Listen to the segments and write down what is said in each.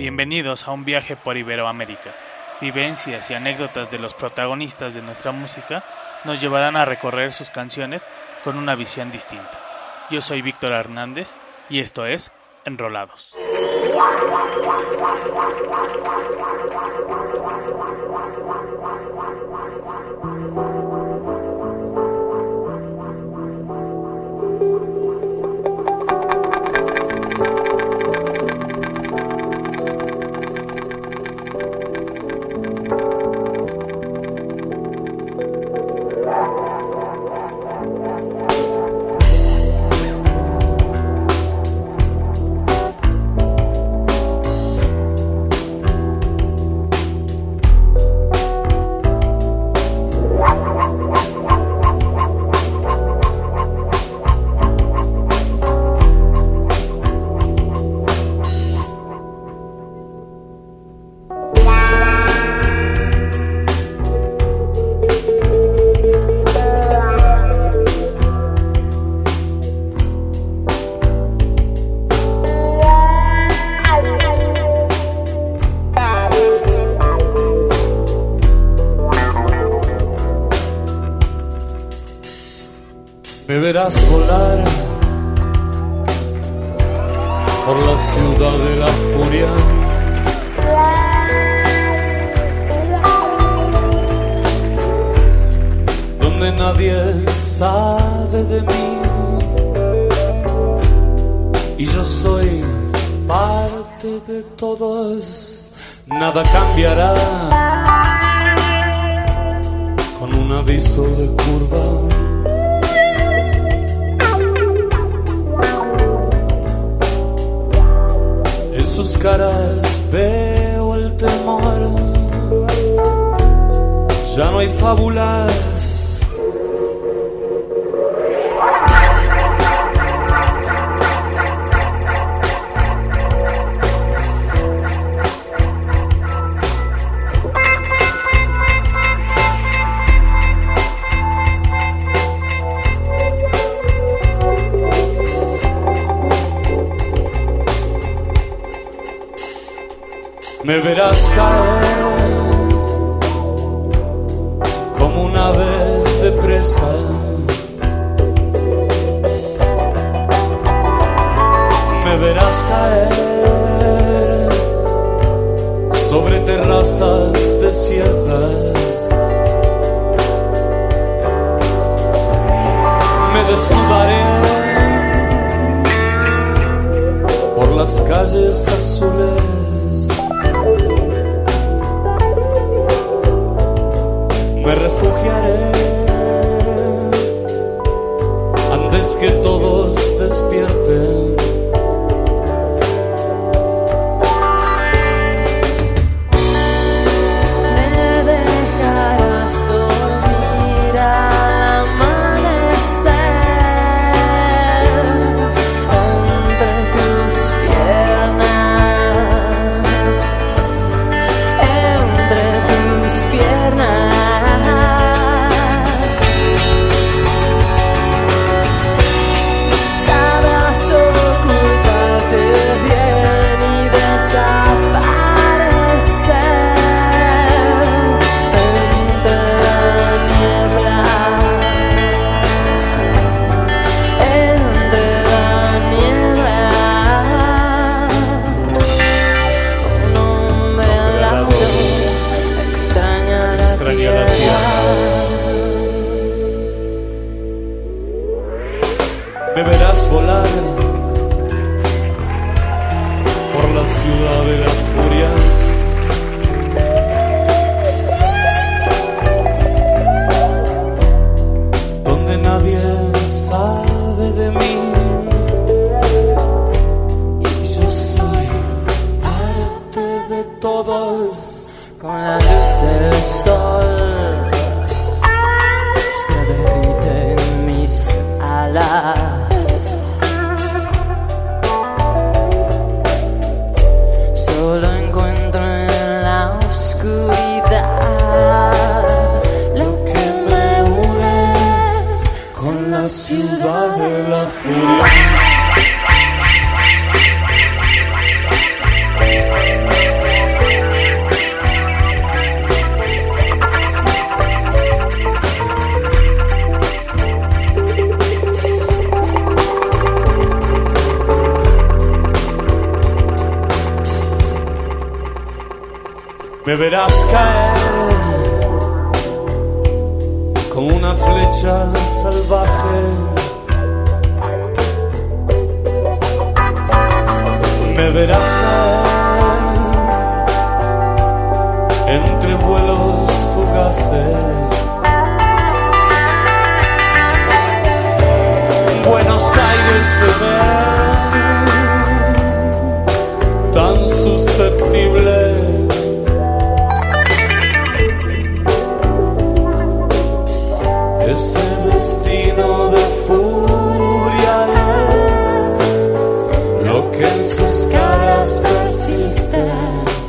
Bienvenidos a un viaje por Iberoamérica. Vivencias y anécdotas de los protagonistas de nuestra música nos llevarán a recorrer sus canciones con una visión distinta. Yo soy Víctor Hernández y esto es Enrolados. Nadie sabe de mí. Y yo soy parte de todos. Nada cambiará con un aviso de curva. En sus caras veo el temor. Ya no hay fábulas. Me verás caer como un ave de presa. Me verás caer sobre terrazas desiertas. Me desnudaré por las calles azules. Refugiaré antes que todos despierten. En sus caras persiste.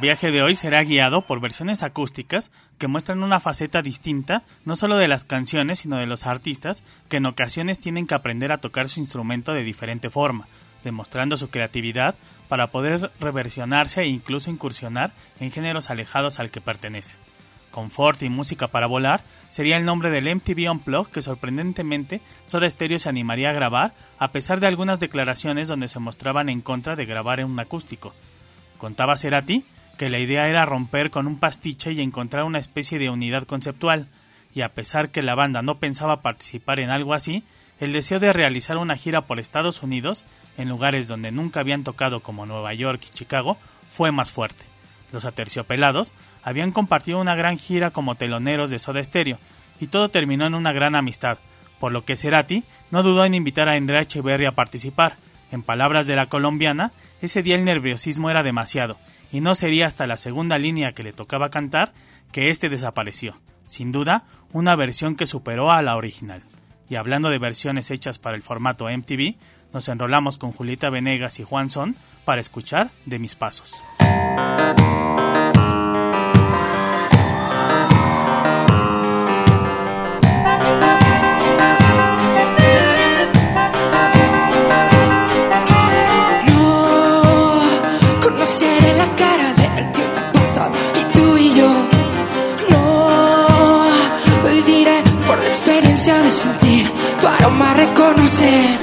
Nuestro viaje de hoy será guiado por versiones acústicas que muestran una faceta distinta no solo de las canciones sino de los artistas que en ocasiones tienen que aprender a tocar su instrumento de diferente forma, demostrando su creatividad para poder reversionarse e incluso incursionar en géneros alejados al que pertenecen. Confort y música para volar sería el nombre del MTV Unplugged que sorprendentemente Soda Stereo se animaría a grabar a pesar de algunas declaraciones donde se mostraban en contra de grabar en un acústico. Contaba Cerati que la idea era romper con un pastiche y encontrar una especie de unidad conceptual, y a pesar que la banda no pensaba participar en algo así, el deseo de realizar una gira por Estados Unidos, en lugares donde nunca habían tocado como Nueva York y Chicago, fue más fuerte. Los aterciopelados habían compartido una gran gira como teloneros de Soda Stereo, y todo terminó en una gran amistad, por lo que Cerati no dudó en invitar a Andrea Echeverry a participar. En palabras de la colombiana, ese día el nerviosismo era demasiado, y no sería hasta la segunda línea que le tocaba cantar que éste desapareció. Sin duda, una versión que superó a la original. Y hablando de versiones hechas para el formato MTV, nos enrolamos con Julieta Venegas y Juan Son para escuchar De mis pasos. Sentir tu aroma, reconocer.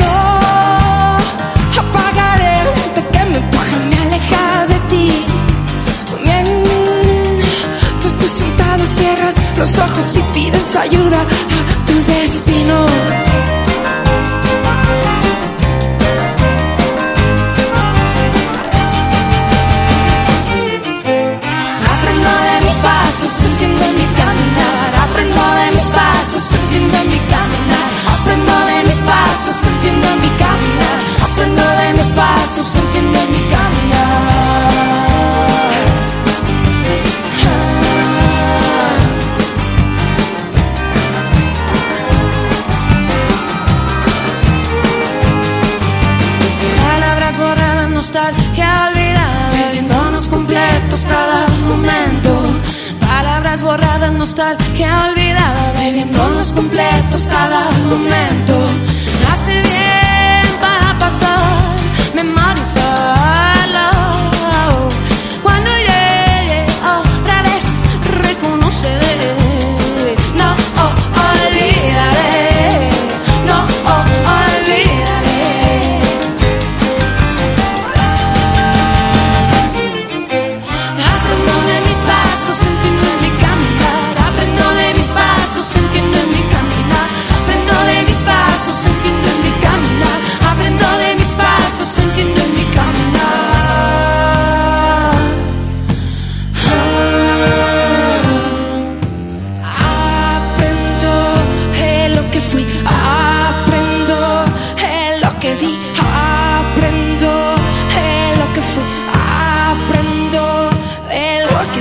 No apagaré el viento que me empuja, me aleja de ti. Mientras tú sentado cierras los ojos y pides ayuda a tu destino.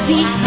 De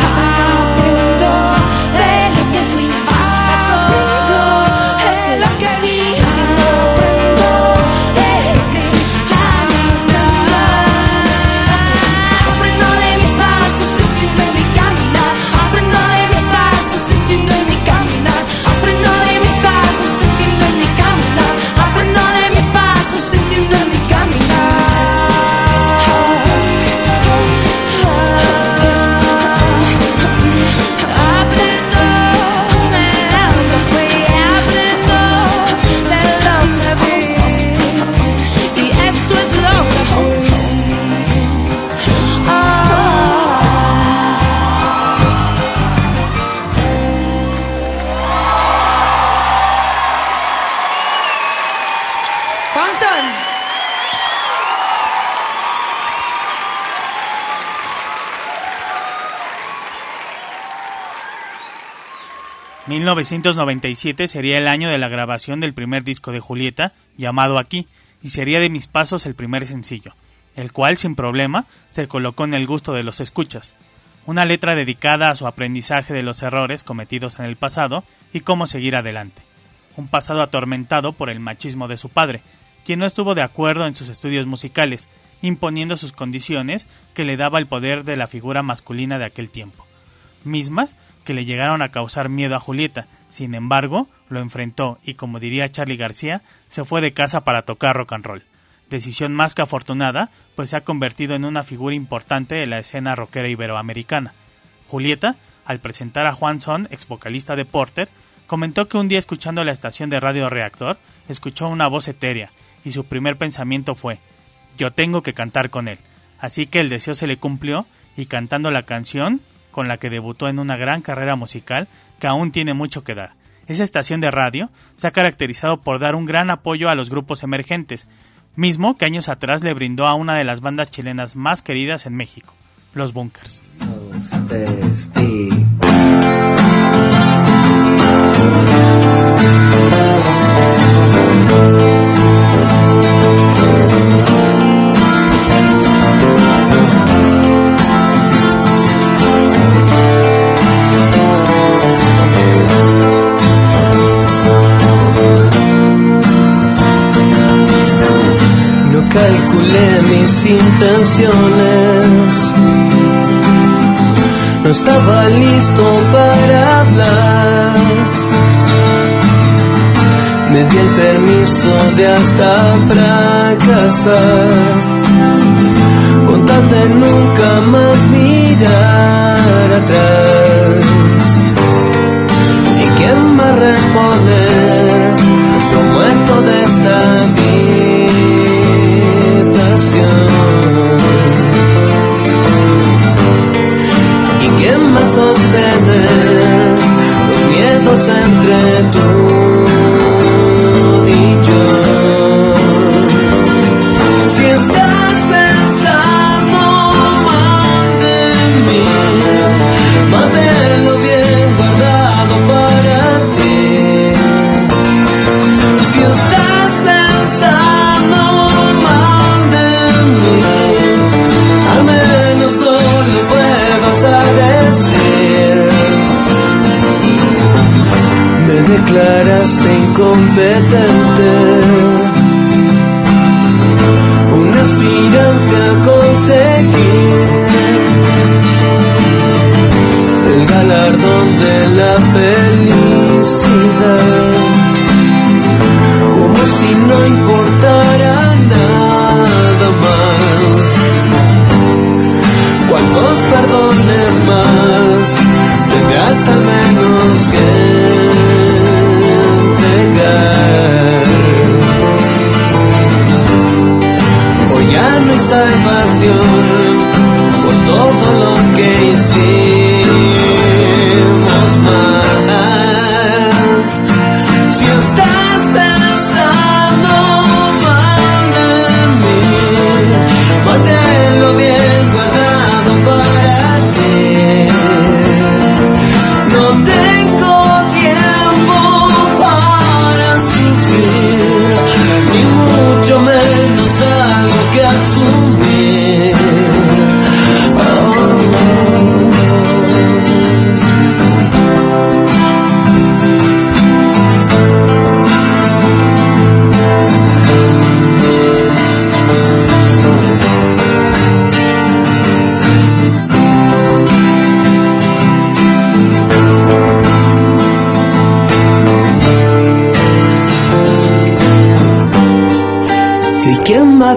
1997 sería el año de la grabación del primer disco de Julieta, llamado Aquí, y sería de mis pasos el primer sencillo, el cual sin problema se colocó en el gusto de los escuchas. Una letra dedicada a su aprendizaje de los errores cometidos en el pasado y cómo seguir adelante. Un pasado atormentado por el machismo de su padre, quien no estuvo de acuerdo en sus estudios musicales, imponiendo sus condiciones que le daba el poder de la figura masculina de aquel tiempo mismas que le llegaron a causar miedo a Julieta. Sin embargo, lo enfrentó y, como diría Charlie García, se fue de casa para tocar rock and roll. Decisión más que afortunada, pues se ha convertido en una figura importante de la escena rockera iberoamericana. Julieta, al presentar a Juan Son, ex vocalista de Porter, comentó que un día escuchando la estación de Radio Reactor, escuchó una voz etérea, y su primer pensamiento fue, yo tengo que cantar con él. Así que el deseo se le cumplió, y cantando la canción, con la que debutó en una gran carrera musical que aún tiene mucho que dar. Esa estación de radio se ha caracterizado por dar un gran apoyo a los grupos emergentes, mismo que años atrás le brindó a una de las bandas chilenas más queridas en México, los Bunkers. Calculé mis intenciones. No estaba listo para hablar. Me di el permiso de hasta fracasar. Con nunca más mirar atrás. ¿Y quién a reponer habitación?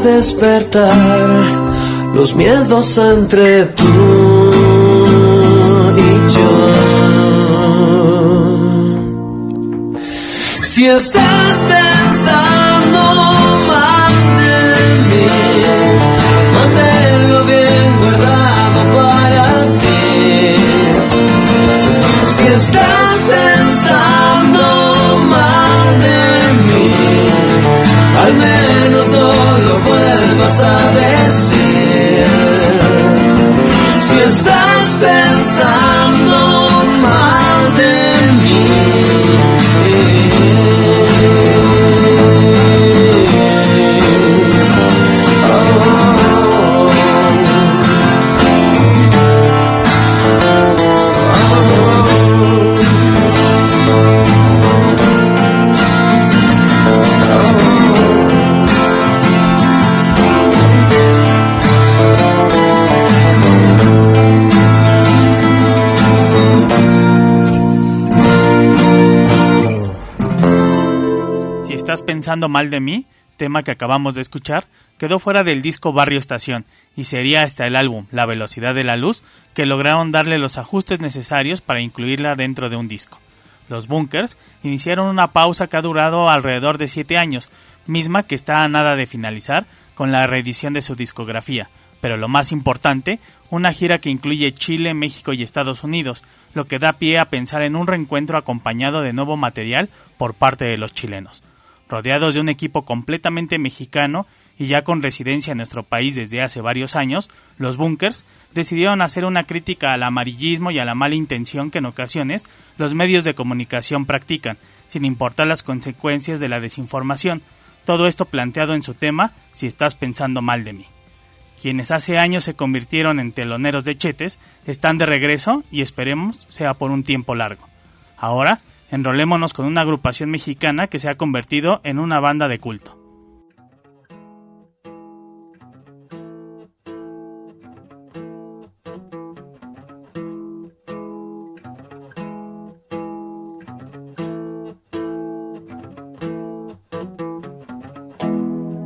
Despertar los miedos entre tú y yo? Si estás pensando mal de mí, tema que acabamos de escuchar, quedó fuera del disco Barrio Estación y sería hasta el álbum La Velocidad de la Luz que lograron darle los ajustes necesarios para incluirla dentro de un disco. Los Bunkers iniciaron una pausa que ha durado alrededor de 7 años, misma que está a nada de finalizar con la reedición de su discografía, Pero lo más importante, una gira que incluye Chile, México y Estados Unidos, lo que da pie a pensar en un reencuentro acompañado de nuevo material por parte de los chilenos. Rodeados de un equipo completamente mexicano y ya con residencia en nuestro país desde hace varios años, los Bunkers decidieron hacer una crítica al amarillismo y a la mala intención que en ocasiones los medios de comunicación practican, sin importar las consecuencias de la desinformación. Todo esto planteado en su tema Si estás pensando mal de mí. Quienes hace años se convirtieron en teloneros de chetes están de regreso y esperemos sea por un tiempo largo. Ahora, enrolémonos con una agrupación mexicana que se ha convertido en una banda de culto.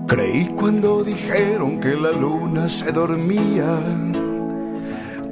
Creí cuando dijeron que la luna se dormía.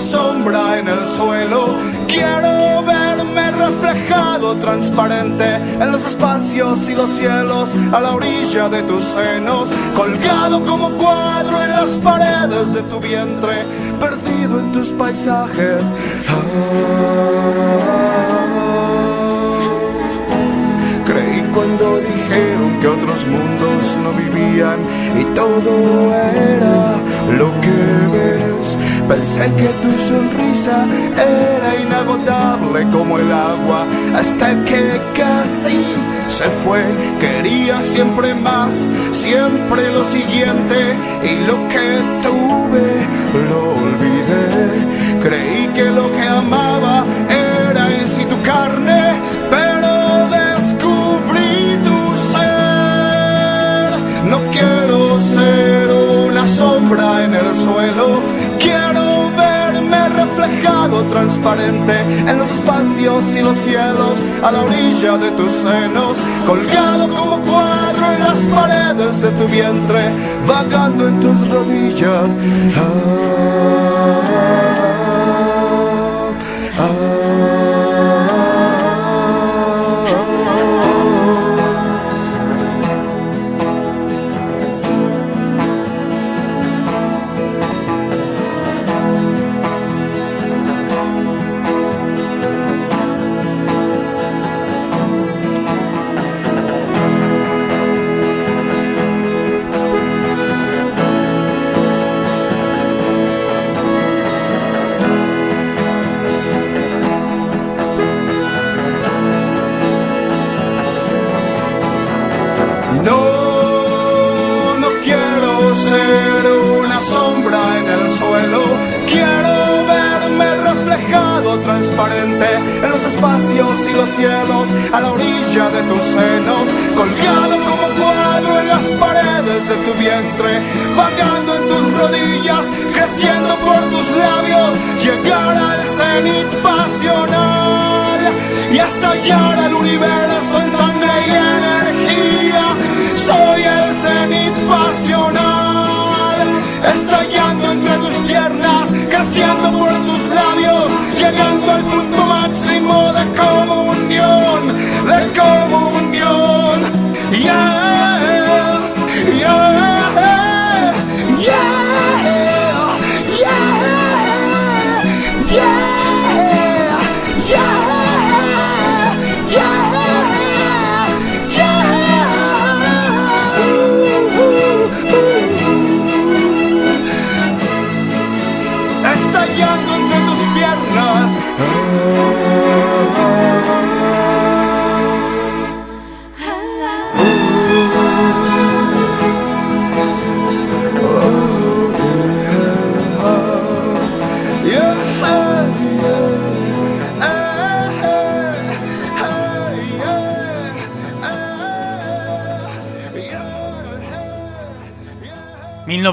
sombra en el suelo. Quiero verme reflejado transparente en los espacios y los cielos a la orilla de tus senos, colgado como cuadro en las paredes de tu vientre, perdido en tus paisajes. Creí dijeron que otros mundos no vivían y todo era lo que ves. Pensé que tu sonrisa era inagotable como el agua hasta que casi se fue. Quería siempre más, siempre lo siguiente y lo que tuve lo olvidé. Creí que lo que amaba era en sí tu carne, pero transparente en los espacios y los cielos a la orilla de tus senos, colgado como cuadro en las paredes de tu vientre, vagando en tus rodillas. Ah, en los espacios y los cielos a la orilla de tus senos, colgado como cuadro en las paredes de tu vientre, vagando en tus rodillas, creciendo por tus labios, llegar al cenit pasional y estallar el universo en sangre y energía. Soy el cenit pasional, estallando entre tus piernas, creciendo por tus labios, llegando al punto máximo de comunión, de comunión. Yeah, yeah,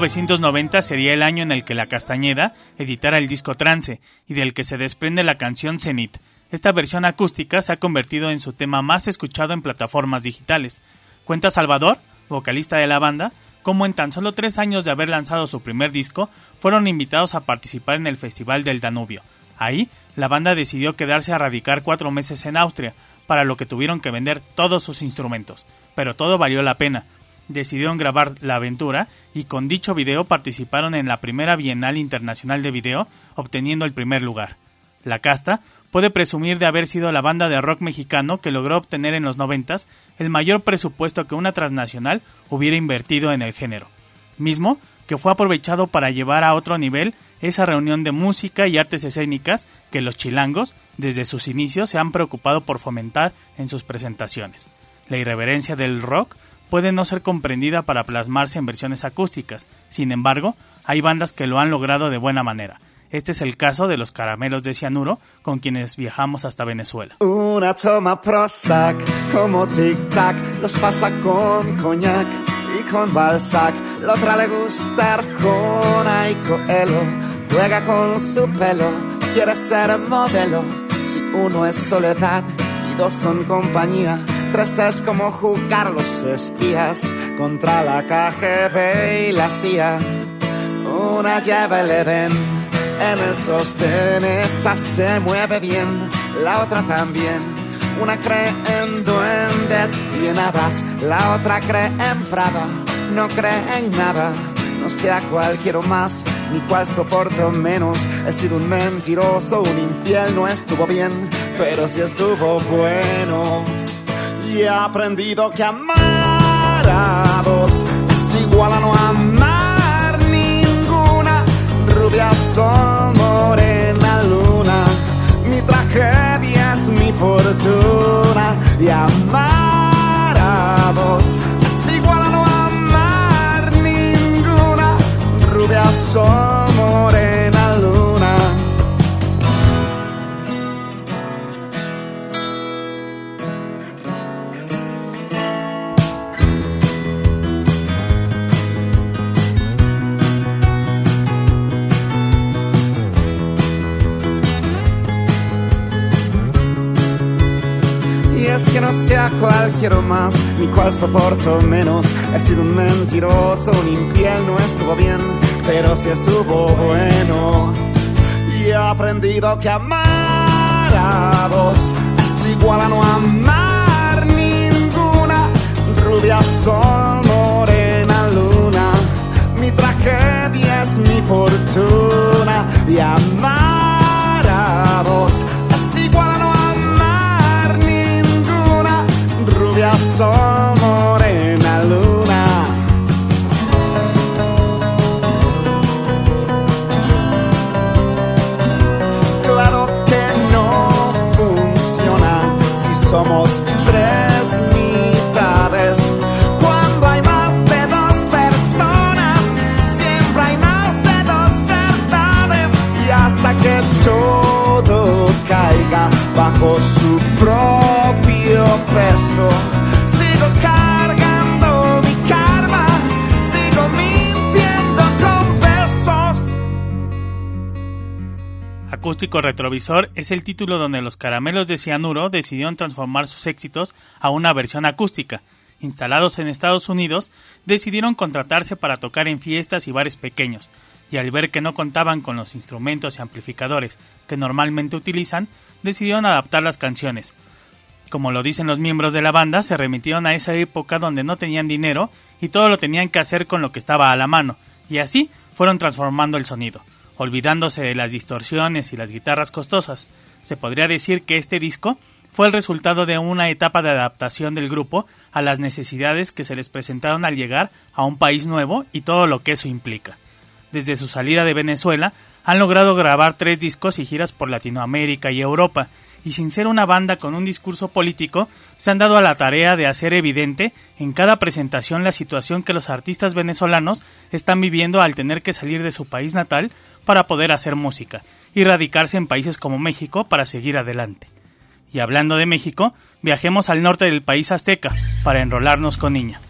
1990 sería el año en el que La Castañeda editara el disco Trance y del que se desprende la canción Zenit. Esta versión acústica se ha convertido en su tema más escuchado en plataformas digitales. Cuenta Salvador, vocalista de la banda, como en tan solo tres años de haber lanzado su primer disco, fueron invitados a participar en el Festival del Danubio. Ahí, la banda decidió quedarse a radicar cuatro meses en Austria, para lo que tuvieron que vender todos sus instrumentos. Pero todo valió la pena, decidieron grabar la aventura y con dicho video participaron en la primera Bienal Internacional de Video, obteniendo el primer lugar. La Casta puede presumir de haber sido la banda de rock mexicano que logró obtener en los noventas el mayor presupuesto que una transnacional hubiera invertido en el género, mismo que fue aprovechado para llevar a otro nivel esa reunión de música y artes escénicas que los chilangos, desde sus inicios, se han preocupado por fomentar en sus presentaciones. La irreverencia del rock puede no ser comprendida para plasmarse en versiones acústicas. Sin embargo, hay bandas que lo han logrado de buena manera. Este es el caso de los caramelos de cianuro con quienes viajamos hasta Venezuela. Una toma Prozac como tic-tac, los pasa con coñac y con Balzac. La otra le gusta Arjona juega con su pelo, quiere ser modelo. Si uno es soledad y dos son compañía, es como jugar los espías contra la KGB y la CIA. Una lleva el Edén en el sostén, esa se mueve bien, la otra también. Una cree en duendes y en hadas, la otra cree en Prada, no cree en nada. No sé a cuál quiero más, ni cuál soporto menos. He sido un mentiroso, un infiel, no estuvo bien, pero sí estuvo bueno. He aprendido que amar a dos es igual a no amar ninguna. Rubia sol, morena luna, mi tragedia es mi fortuna. Y amar a dos es igual a no amar ninguna. Rubia sol, morena que no sé a cuál quiero más, ni cuál soporto menos. He sido un mentiroso, un infiel, no estuvo bien, pero sí estuvo bueno. Y he aprendido que amar a dos es igual a no amar ninguna. Rubia sol, morena luna, mi tragedia es mi fortuna. Y amar sol, morena luna. Claro que no funciona si somos tres mitades. Cuando hay más de dos personas, siempre hay más de dos verdades. Y hasta que todo caiga bajo su propio peso, Acústico Retrovisor es el título donde los caramelos de cianuro decidieron transformar sus éxitos a una versión acústica. Instalados en Estados Unidos, decidieron contratarse para tocar en fiestas y bares pequeños, y al ver que no contaban con los instrumentos y amplificadores que normalmente utilizan, decidieron adaptar las canciones. Como lo dicen los miembros de la banda, se remitieron a esa época donde no tenían dinero y todo lo tenían que hacer con lo que estaba a la mano, y así fueron transformando el sonido, olvidándose de las distorsiones y las guitarras costosas. Se podría decir que este disco fue el resultado de una etapa de adaptación del grupo a las necesidades que se les presentaron al llegar a un país nuevo y todo lo que eso implica. Desde su salida de Venezuela, han logrado grabar tres discos y giras por Latinoamérica y Europa, y sin ser una banda con un discurso político, se han dado a la tarea de hacer evidente en cada presentación la situación que los artistas venezolanos están viviendo al tener que salir de su país natal para poder hacer música, y radicarse en países como México para seguir adelante. Y hablando de México, viajemos al norte del país azteca para enrolarnos con Niña.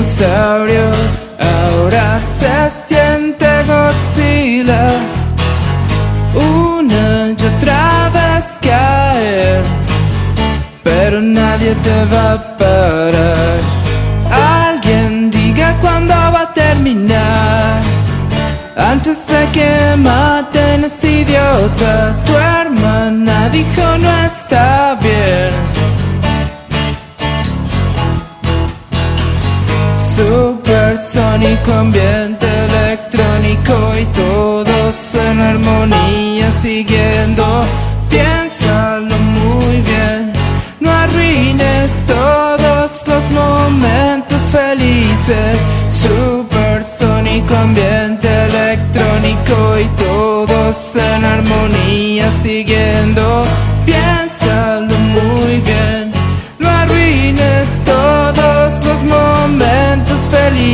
Dinosaurio, ahora se siente Godzilla. Una y otra vez caer, pero nadie te va a parar. Alguien diga cuándo va a terminar. Antes de que maten a este idiota, tu hermana dijo no está bien. Supersónico, ambiente electrónico y todos en armonía siguiendo. Piénsalo muy bien, no arruines todos los momentos felices. Supersónico, ambiente electrónico y todos en armonía siguiendo. Piénsalo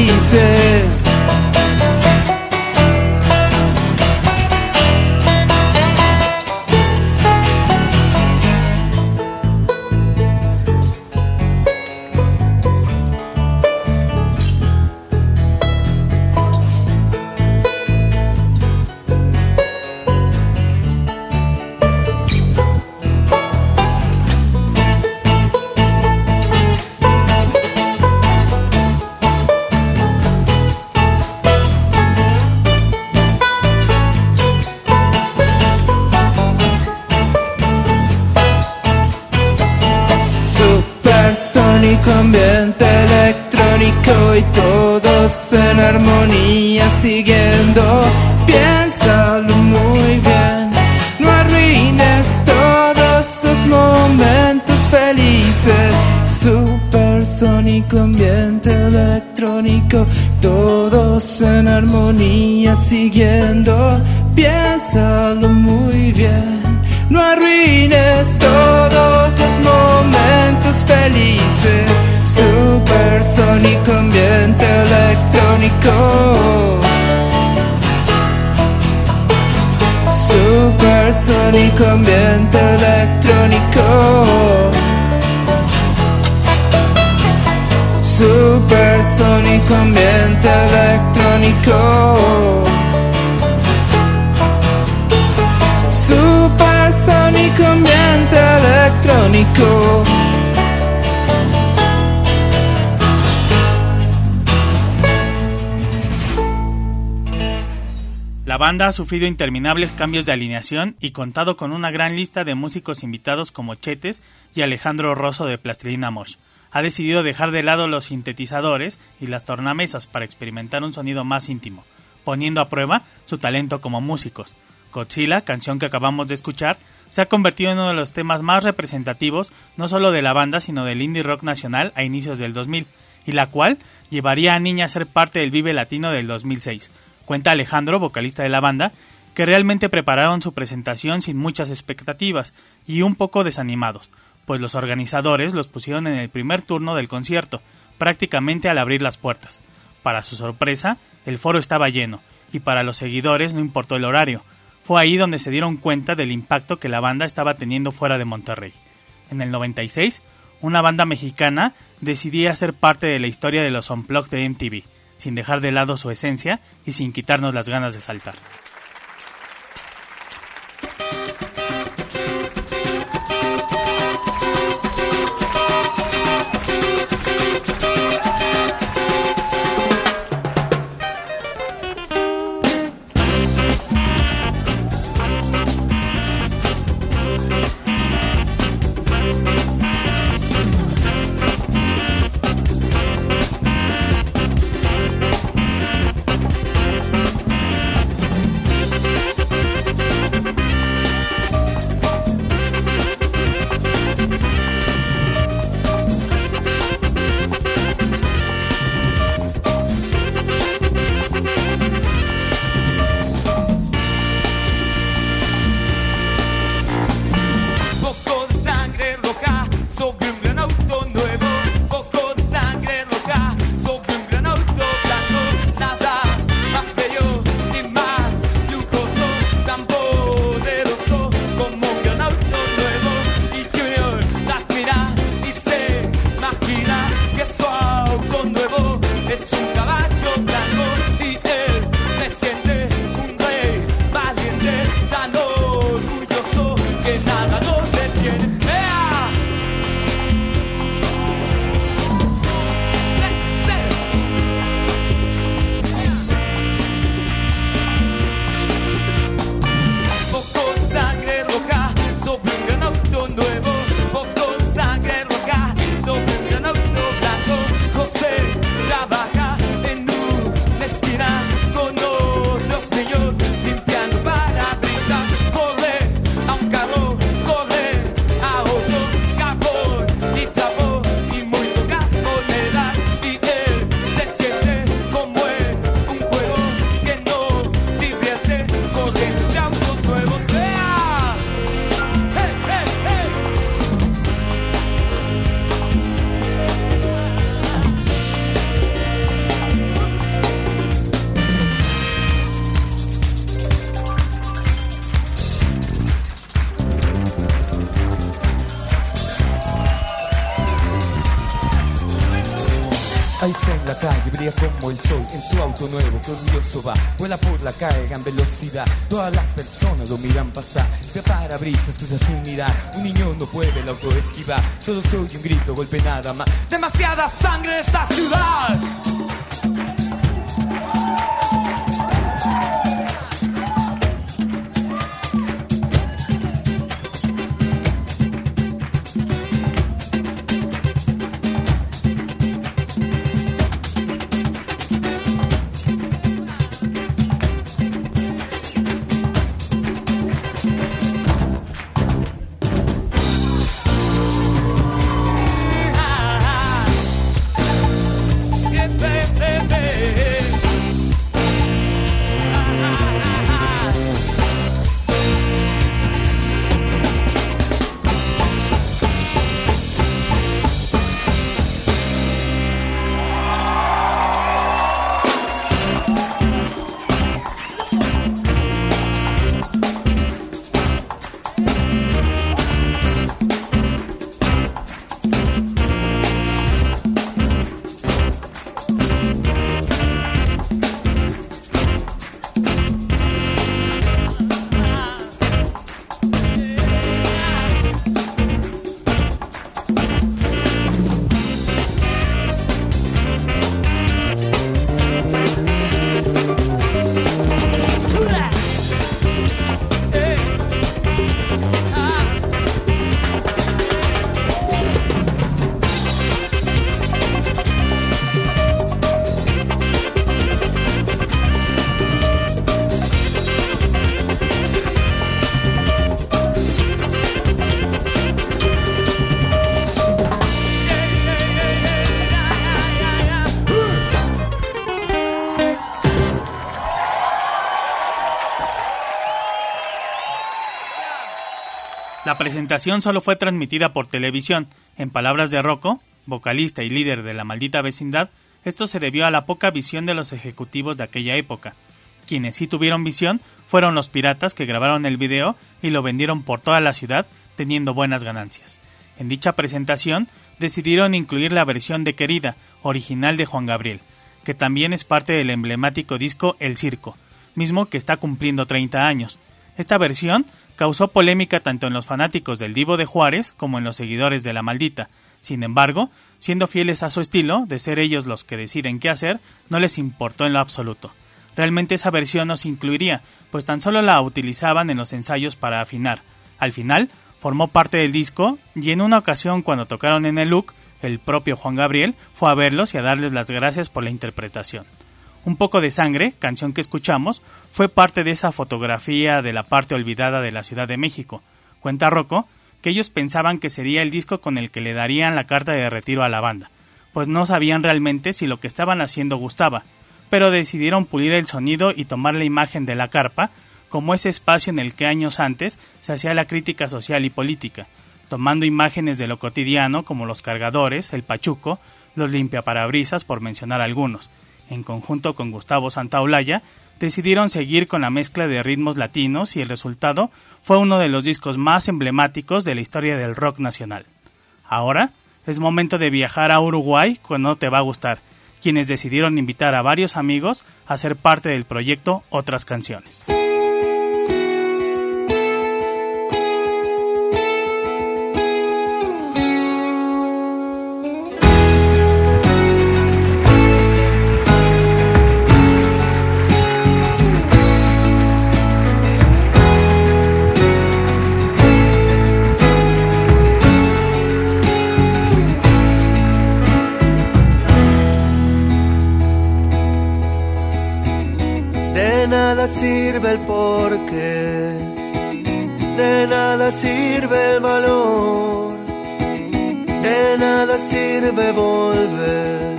momentos y todos en armonía siguiendo. Piénsalo muy bien, no arruines todos los momentos felices. Supersónico, ambiente electrónico, todos en armonía siguiendo. Piénsalo muy bien, no arruines todos los momentos felices. Supersónico, ambiente electrónico. Supersónico, ambiente electrónico. Supersónico, ambiente electrónico. Supersónico, ambiente electrónico. La banda ha sufrido interminables cambios de alineación y contado con una gran lista de músicos invitados como Chetes y Alejandro Rosso de Plastilina Mosh. Ha decidido dejar de lado los sintetizadores y las tornamesas para experimentar un sonido más íntimo, poniendo a prueba su talento como músicos. Godzilla, canción que acabamos de escuchar, se ha convertido en uno de los temas más representativos no solo de la banda sino del indie rock nacional a inicios del 2000, y la cual llevaría a Niña a ser parte del Vive Latino del 2006. Cuenta Alejandro, vocalista de la banda, que realmente prepararon su presentación sin muchas expectativas y un poco desanimados, pues los organizadores los pusieron en el primer turno del concierto, prácticamente al abrir las puertas. Para su sorpresa, el foro estaba lleno, y para los seguidores no importó el horario. Fue ahí donde se dieron cuenta del impacto que la banda estaba teniendo fuera de Monterrey. En el 96, una banda mexicana decidía ser parte de la historia de los Unplugged de MTV, sin dejar de lado su esencia y sin quitarnos las ganas de saltar. Parabrisas cruza sin mirar. Un niño no puede el auto esquivar. Solo soy un grito, golpe nada más. Demasiada sangre en esta ciudad. La presentación solo fue transmitida por televisión. En palabras de Rocco, vocalista y líder de la maldita vecindad, esto se debió a la poca visión de los ejecutivos de aquella época. Quienes sí tuvieron visión fueron los piratas que grabaron el video y lo vendieron por toda la ciudad teniendo buenas ganancias. En dicha presentación decidieron incluir la versión de Querida, original de Juan Gabriel, que también es parte del emblemático disco El Circo, mismo que está cumpliendo 30 años. Esta versión causó polémica tanto en los fanáticos del Divo de Juárez como en los seguidores de la maldita. Sin embargo, siendo fieles a su estilo, de ser ellos los que deciden qué hacer, no les importó en lo absoluto. Realmente esa versión no se incluiría, pues tan solo la utilizaban en los ensayos para afinar. Al final, formó parte del disco y en una ocasión cuando tocaron en el look, el propio Juan Gabriel fue a verlos y a darles las gracias por la interpretación. Un poco de sangre, canción que escuchamos, fue parte de esa fotografía de la parte olvidada de la Ciudad de México. Cuenta Rocco que ellos pensaban que sería el disco con el que le darían la carta de retiro a la banda, pues no sabían realmente si lo que estaban haciendo gustaba, pero decidieron pulir el sonido y tomar la imagen de la carpa como ese espacio en el que años antes se hacía la crítica social y política, tomando imágenes de lo cotidiano como los cargadores, el pachuco, los limpiaparabrisas por mencionar algunos, en conjunto con Gustavo Santaolalla, decidieron seguir con la mezcla de ritmos latinos y el resultado fue uno de los discos más emblemáticos de la historia del rock nacional. Ahora es momento de viajar a Uruguay cuando te va a gustar, quienes decidieron invitar a varios amigos a ser parte del proyecto Otras Canciones. El porqué, de nada sirve el valor, de nada sirve volver,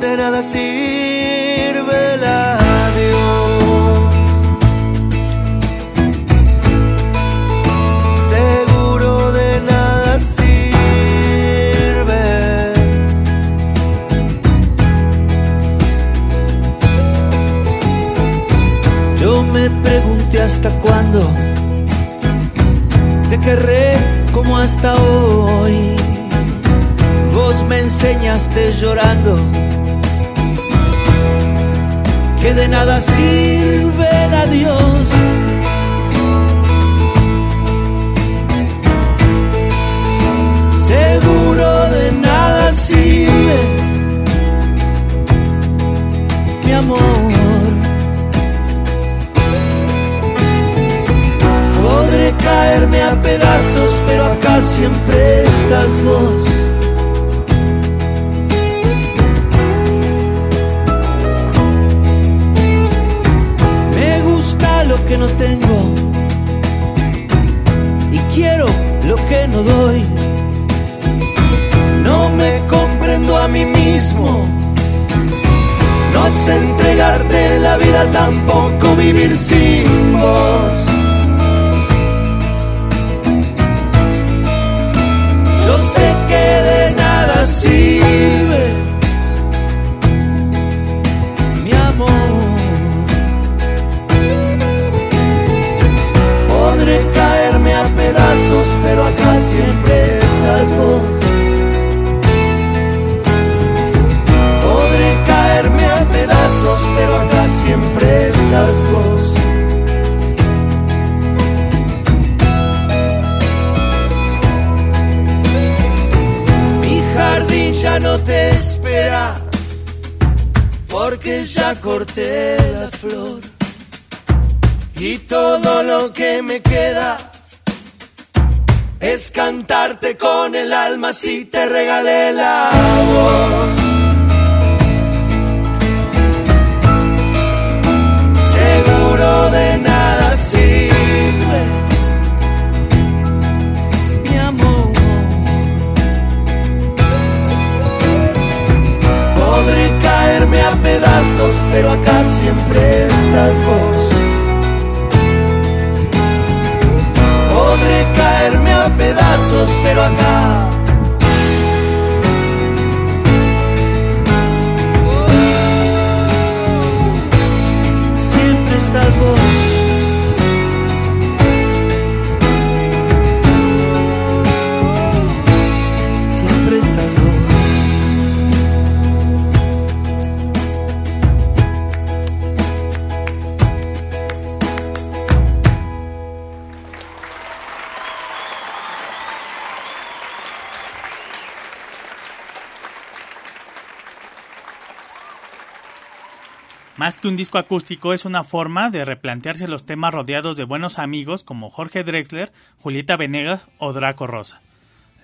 de nada sirve hasta cuándo te querré como hasta hoy. Vos me enseñaste llorando que de nada sirve el adiós. Más que un disco acústico es una forma de replantearse los temas rodeados de buenos amigos como Jorge Drexler, Julieta Venegas o Draco Rosa.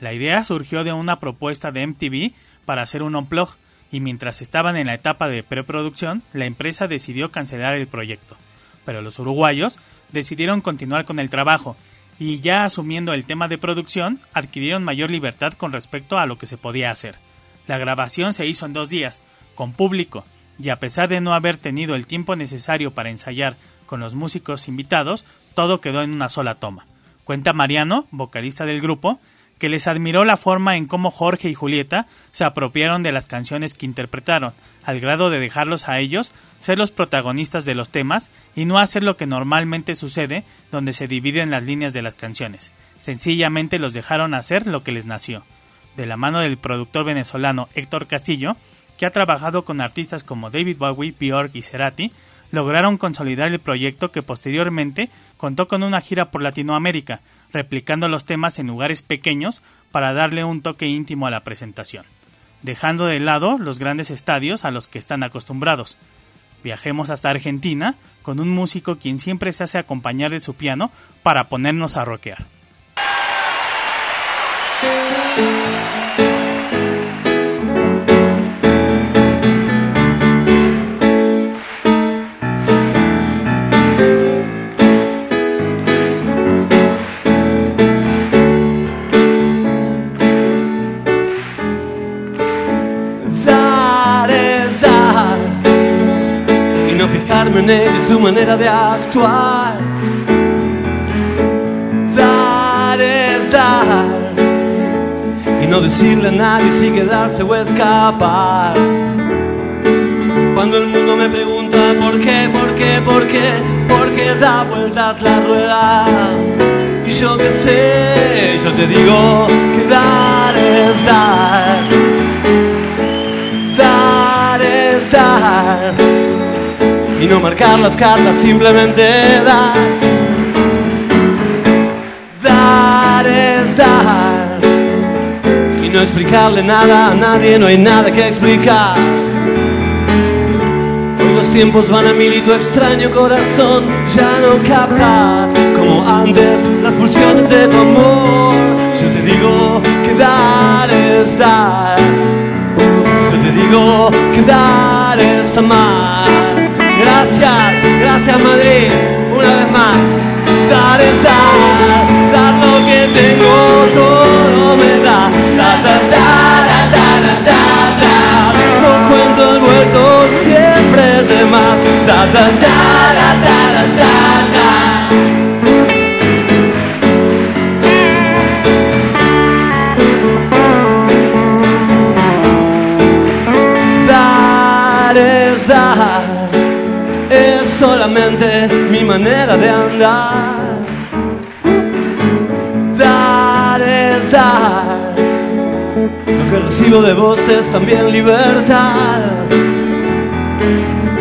La idea surgió de una propuesta de MTV para hacer un unplug y mientras estaban en la etapa de preproducción, la empresa decidió cancelar el proyecto. Pero los uruguayos decidieron continuar con el trabajo y ya asumiendo el tema de producción, adquirieron mayor libertad con respecto a lo que se podía hacer. La grabación se hizo en dos días, con público, y a pesar de no haber tenido el tiempo necesario para ensayar con los músicos invitados, todo quedó en una sola toma. Cuenta Mariano, vocalista del grupo, que les admiró la forma en cómo Jorge y Julieta se apropiaron de las canciones que interpretaron, al grado de dejarlos a ellos ser los protagonistas de los temas y no hacer lo que normalmente sucede donde se dividen las líneas de las canciones. Sencillamente los dejaron hacer lo que les nació. De la mano del productor venezolano Héctor Castillo, que ha trabajado con artistas como David Bowie, Björk y Cerati, lograron consolidar el proyecto que posteriormente contó con una gira por Latinoamérica, replicando los temas en lugares pequeños para darle un toque íntimo a la presentación, dejando de lado los grandes estadios a los que están acostumbrados. Viajemos hasta Argentina con un músico quien siempre se hace acompañar de su piano para ponernos a rockear. No fijarme en ella y su manera de actuar. Dar es dar y no decirle a nadie si quedarse o escapar. Cuando el mundo me pregunta por qué, por qué, por qué, por qué da vueltas la rueda. Y yo qué sé, yo te digo que dar es dar y no marcar las cartas, simplemente dar. Dar es dar y no explicarle nada a nadie, no hay nada que explicar. Hoy los tiempos van a mil y tu extraño corazón ya no capta como antes las pulsiones de tu amor. Yo te digo que dar es dar. Yo te digo que dar es amar. Gracias, gracias Madrid, una vez más. Dar es dar, dar lo que tengo, todo me da. Da, da, da, da, da. No cuento el vuelto, siempre es de más. Da, da, da, da, da, da. Manera de andar. Dar es dar, lo que recibo de vos es también libertad.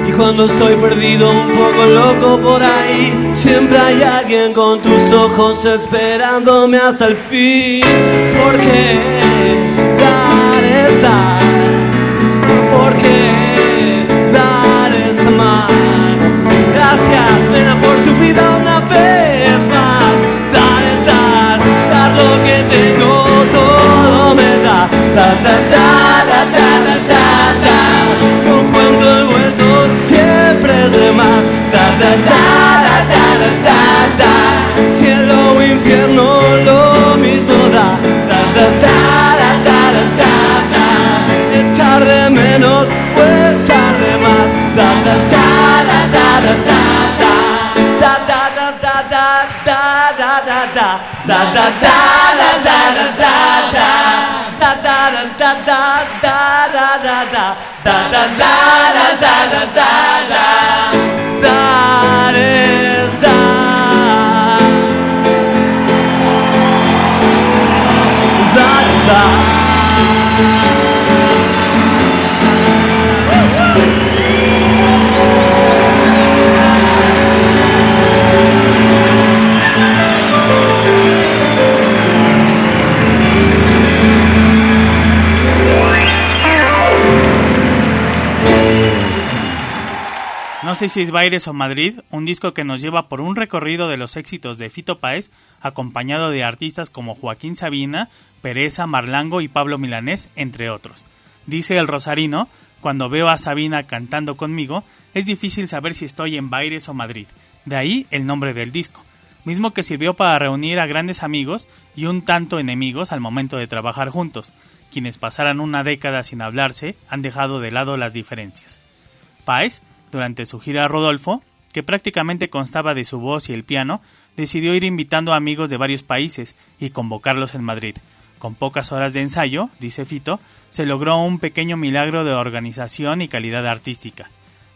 Y cuando estoy perdido, un poco loco por ahí, siempre hay alguien con tus ojos esperándome hasta el fin. Porque dar es dar porque Gracias, nena, por tu vida una vez más. Dar es dar, dar lo que tengo, todo me da. Da, No sé si es Baires o Madrid, un disco que nos lleva por un recorrido de los éxitos de Fito Páez, acompañado de artistas como Joaquín Sabina, Pereza, Marlango y Pablo Milanés, entre otros. Dice el Rosarino, cuando veo a Sabina cantando conmigo, es difícil saber si estoy en Baires o Madrid. De ahí el nombre del disco, mismo que sirvió para reunir a grandes amigos y un tanto enemigos al momento de trabajar juntos. Quienes pasaran una década sin hablarse han dejado de lado las diferencias. Páez durante su gira a Rodolfo, que prácticamente constaba de su voz y el piano, decidió ir invitando amigos de varios países y convocarlos en Madrid. Con pocas horas de ensayo, dice Fito, se logró un pequeño milagro de organización y calidad artística.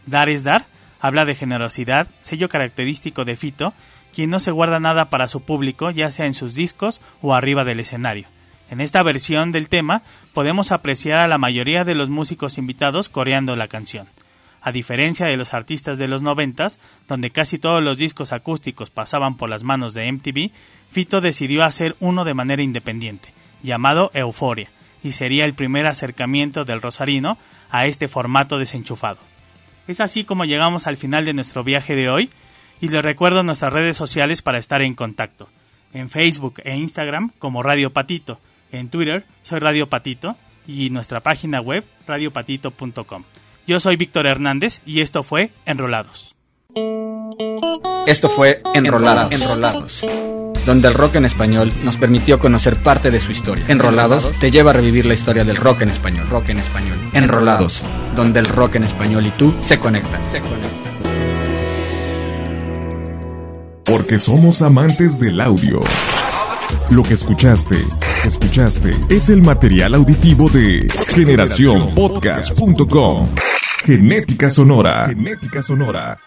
Dar es dar habla de generosidad, sello característico de Fito, quien no se guarda nada para su público, ya sea en sus discos o arriba del escenario. En esta versión del tema podemos apreciar a la mayoría de los músicos invitados coreando la canción. A diferencia de los artistas de los noventas, donde casi todos los discos acústicos pasaban por las manos de MTV, Fito decidió hacer uno de manera independiente, llamado Euforia, y sería el primer acercamiento del Rosarino a este formato desenchufado. Es así como llegamos al final de nuestro viaje de hoy, y les recuerdo nuestras redes sociales para estar en contacto. En Facebook e Instagram como Radio Patito, en Twitter soy Radio Patito y nuestra página web radiopatito.com. Yo soy Víctor Hernández y esto fue Enrolados. Esto fue Enrolados, Enrolados, donde el rock en español nos permitió conocer parte de su historia. Enrolados te lleva a revivir la historia del rock en español, rock en español. Enrolados, donde el rock en español y tú se conectan, se conectan. Porque somos amantes del audio. Lo que escuchaste, escuchaste, es el material auditivo de generacionpodcast.com. Genética Sonora. Genética Sonora.